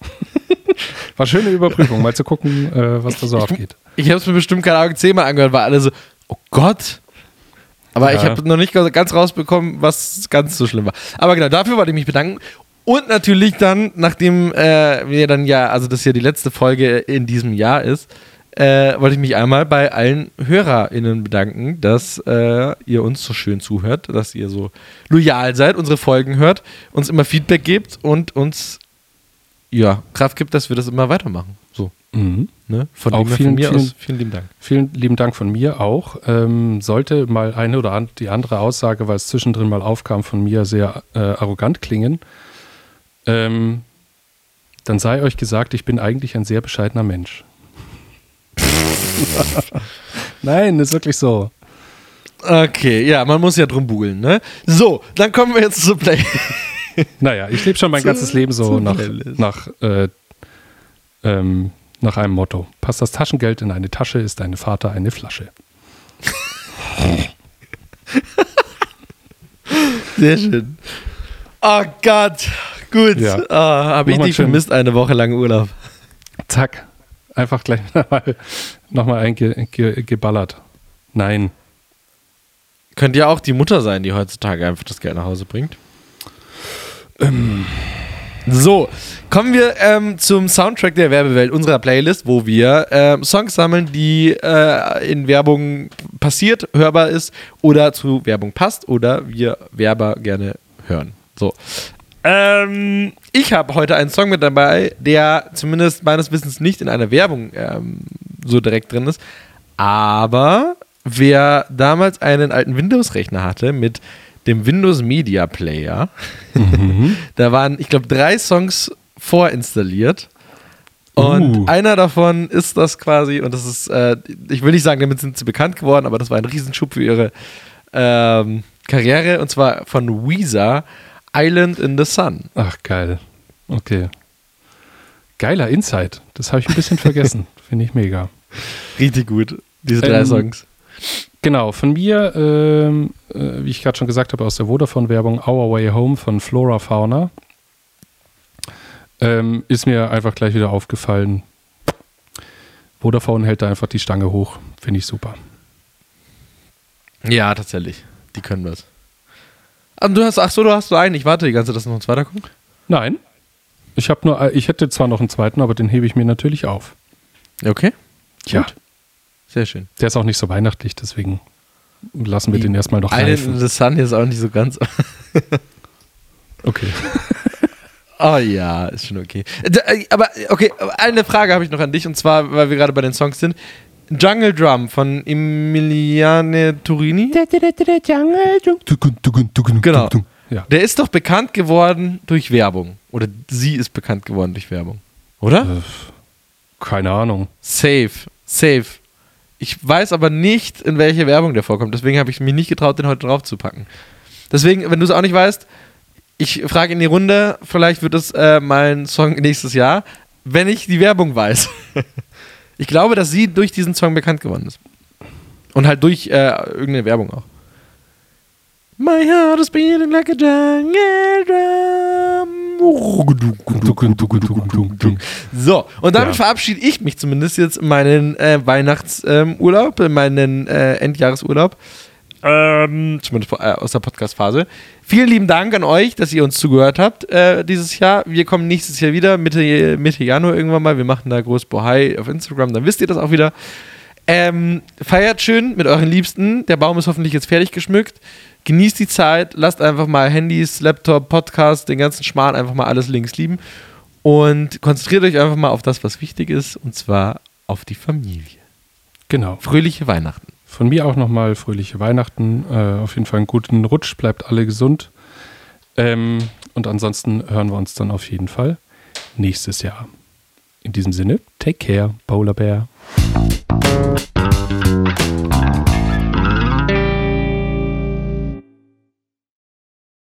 War eine schöne Überprüfung, mal zu gucken, äh, was da so abgeht. Ich habe es mir bestimmt keine Ahnung zehnmal angehört, weil alle so, oh Gott. Aber ich Ja. habe noch nicht ganz rausbekommen, was ganz so schlimm war. Aber genau, dafür wollte ich mich bedanken. Und natürlich dann, nachdem äh, wir dann ja, also das ja die letzte Folge in diesem Jahr ist, äh, wollte ich mich einmal bei allen HörerInnen bedanken, dass äh, ihr uns so schön zuhört, dass ihr so loyal seid, unsere Folgen hört, uns immer Feedback gebt und uns ja, Kraft gibt, dass wir das immer weitermachen. So. Mhm. Ne? Von, Auch vielen, von mir vielen- aus vielen lieben Dank. Vielen lieben Dank von mir auch. Ähm, sollte mal eine oder an, die andere Aussage, weil es zwischendrin mal aufkam, von mir sehr äh, arrogant klingen, ähm, dann sei euch gesagt, ich bin eigentlich ein sehr bescheidener Mensch. Nein, ist wirklich so. Okay, ja, man muss ja drum bugeln, ne? So, dann kommen wir jetzt zu Play. Naja, ich lebe schon mein Zu- ganzes Leben so nach, Playlist. nach, äh, ähm, nach einem Motto. Passt das Taschengeld in eine Tasche, ist deine Vater eine Flasche. Sehr schön. Oh Gott, gut. Ja. Ah, Habe ich dich vermisst, eine Woche lang Urlaub. Zack. Einfach gleich nochmal noch mal einge, ge, geballert. Nein. Könnte ja auch die Mutter sein, die heutzutage einfach das Geld nach Hause bringt. Ähm. So, kommen wir ähm, zum Soundtrack der Werbewelt unserer Playlist, wo wir ähm, Songs sammeln, die äh, in Werbung passiert, hörbar ist oder zu Werbung passt oder wir Werber gerne hören. So. Ähm, ich habe heute einen Song mit dabei, der zumindest meines Wissens nicht in einer Werbung ähm, so direkt drin ist. Aber wer damals einen alten Windows-Rechner hatte mit dem Windows Media Player, da waren, ich glaube, drei Songs vorinstalliert. Und Uh. einer davon ist das quasi, und das ist, äh, ich will nicht sagen, damit sind sie bekannt geworden, aber das war ein Riesenschub für ihre ähm, Karriere, und zwar von Weezer, Island in the Sun. Ach, geil. Okay. Geiler Insight. Das habe ich ein bisschen vergessen. Finde ich mega. Richtig gut, diese drei Ähm, Songs. Genau, von mir, ähm, äh, wie ich gerade schon gesagt habe, aus der Vodafone-Werbung Our Way Home von Flora Fauna. Ähm, ist mir einfach gleich wieder aufgefallen. Vodafone hält da einfach die Stange hoch. Finde ich super. Ja, tatsächlich. Die können was. Aber du hast, ach so, du hast so einen. Ich warte die ganze Zeit, dass noch ein zweiter kommt. Nein. Ich habe nur, äh, ich hätte zwar noch einen zweiten, aber den hebe ich mir natürlich auf. Okay. Ja. Gut. Sehr schön. Der ist auch nicht so weihnachtlich, deswegen lassen wir den erstmal noch reifen. in the Sun ist auch nicht so ganz. Okay. Oh ja, ist schon okay. Äh, Aber okay, eine Frage habe ich noch an dich und zwar, weil wir gerade bei den Songs sind. Jungle Drum von Emiliane Turini. Genau. Ja. Der ist doch bekannt geworden durch Werbung. Oder sie ist bekannt geworden durch Werbung. Oder? Äh, keine Ahnung. Safe. Safe. Ich weiß aber nicht, in welche Werbung der vorkommt. Deswegen habe ich mich nicht getraut, den heute drauf zu packen. Deswegen, wenn du es auch nicht weißt, ich frage in die Runde, vielleicht wird es äh, mein Song nächstes Jahr, wenn ich die Werbung weiß. ich glaube, dass sie durch diesen Song bekannt geworden ist. Und halt durch äh, irgendeine Werbung auch. My heart is beating like a jungle drum. So, und damit Ja. verabschiede ich mich zumindest jetzt in meinen äh, Weihnachtsurlaub, in meinen äh, Endjahresurlaub. Ähm, zumindest äh, aus der Podcast-Phase. Vielen lieben Dank an euch, dass ihr uns zugehört habt äh, dieses Jahr. Wir kommen nächstes Jahr wieder, Mitte, Mitte Januar irgendwann mal. Wir machen da groß Bohai auf Instagram, dann wisst ihr das auch wieder. Ähm, feiert schön mit euren Liebsten. Der Baum ist hoffentlich jetzt fertig geschmückt. Genießt die Zeit. Lasst einfach mal Handys, Laptop, Podcast, den ganzen Schmarrn einfach mal alles links lieben. Und konzentriert euch einfach mal auf das, was wichtig ist. Und zwar auf die Familie. Genau. Fröhliche Weihnachten. Von mir auch nochmal fröhliche Weihnachten. Äh, auf jeden Fall einen guten Rutsch. Bleibt alle gesund. Ähm, und ansonsten hören wir uns dann auf jeden Fall nächstes Jahr. In diesem Sinne, take care, Paula Bär.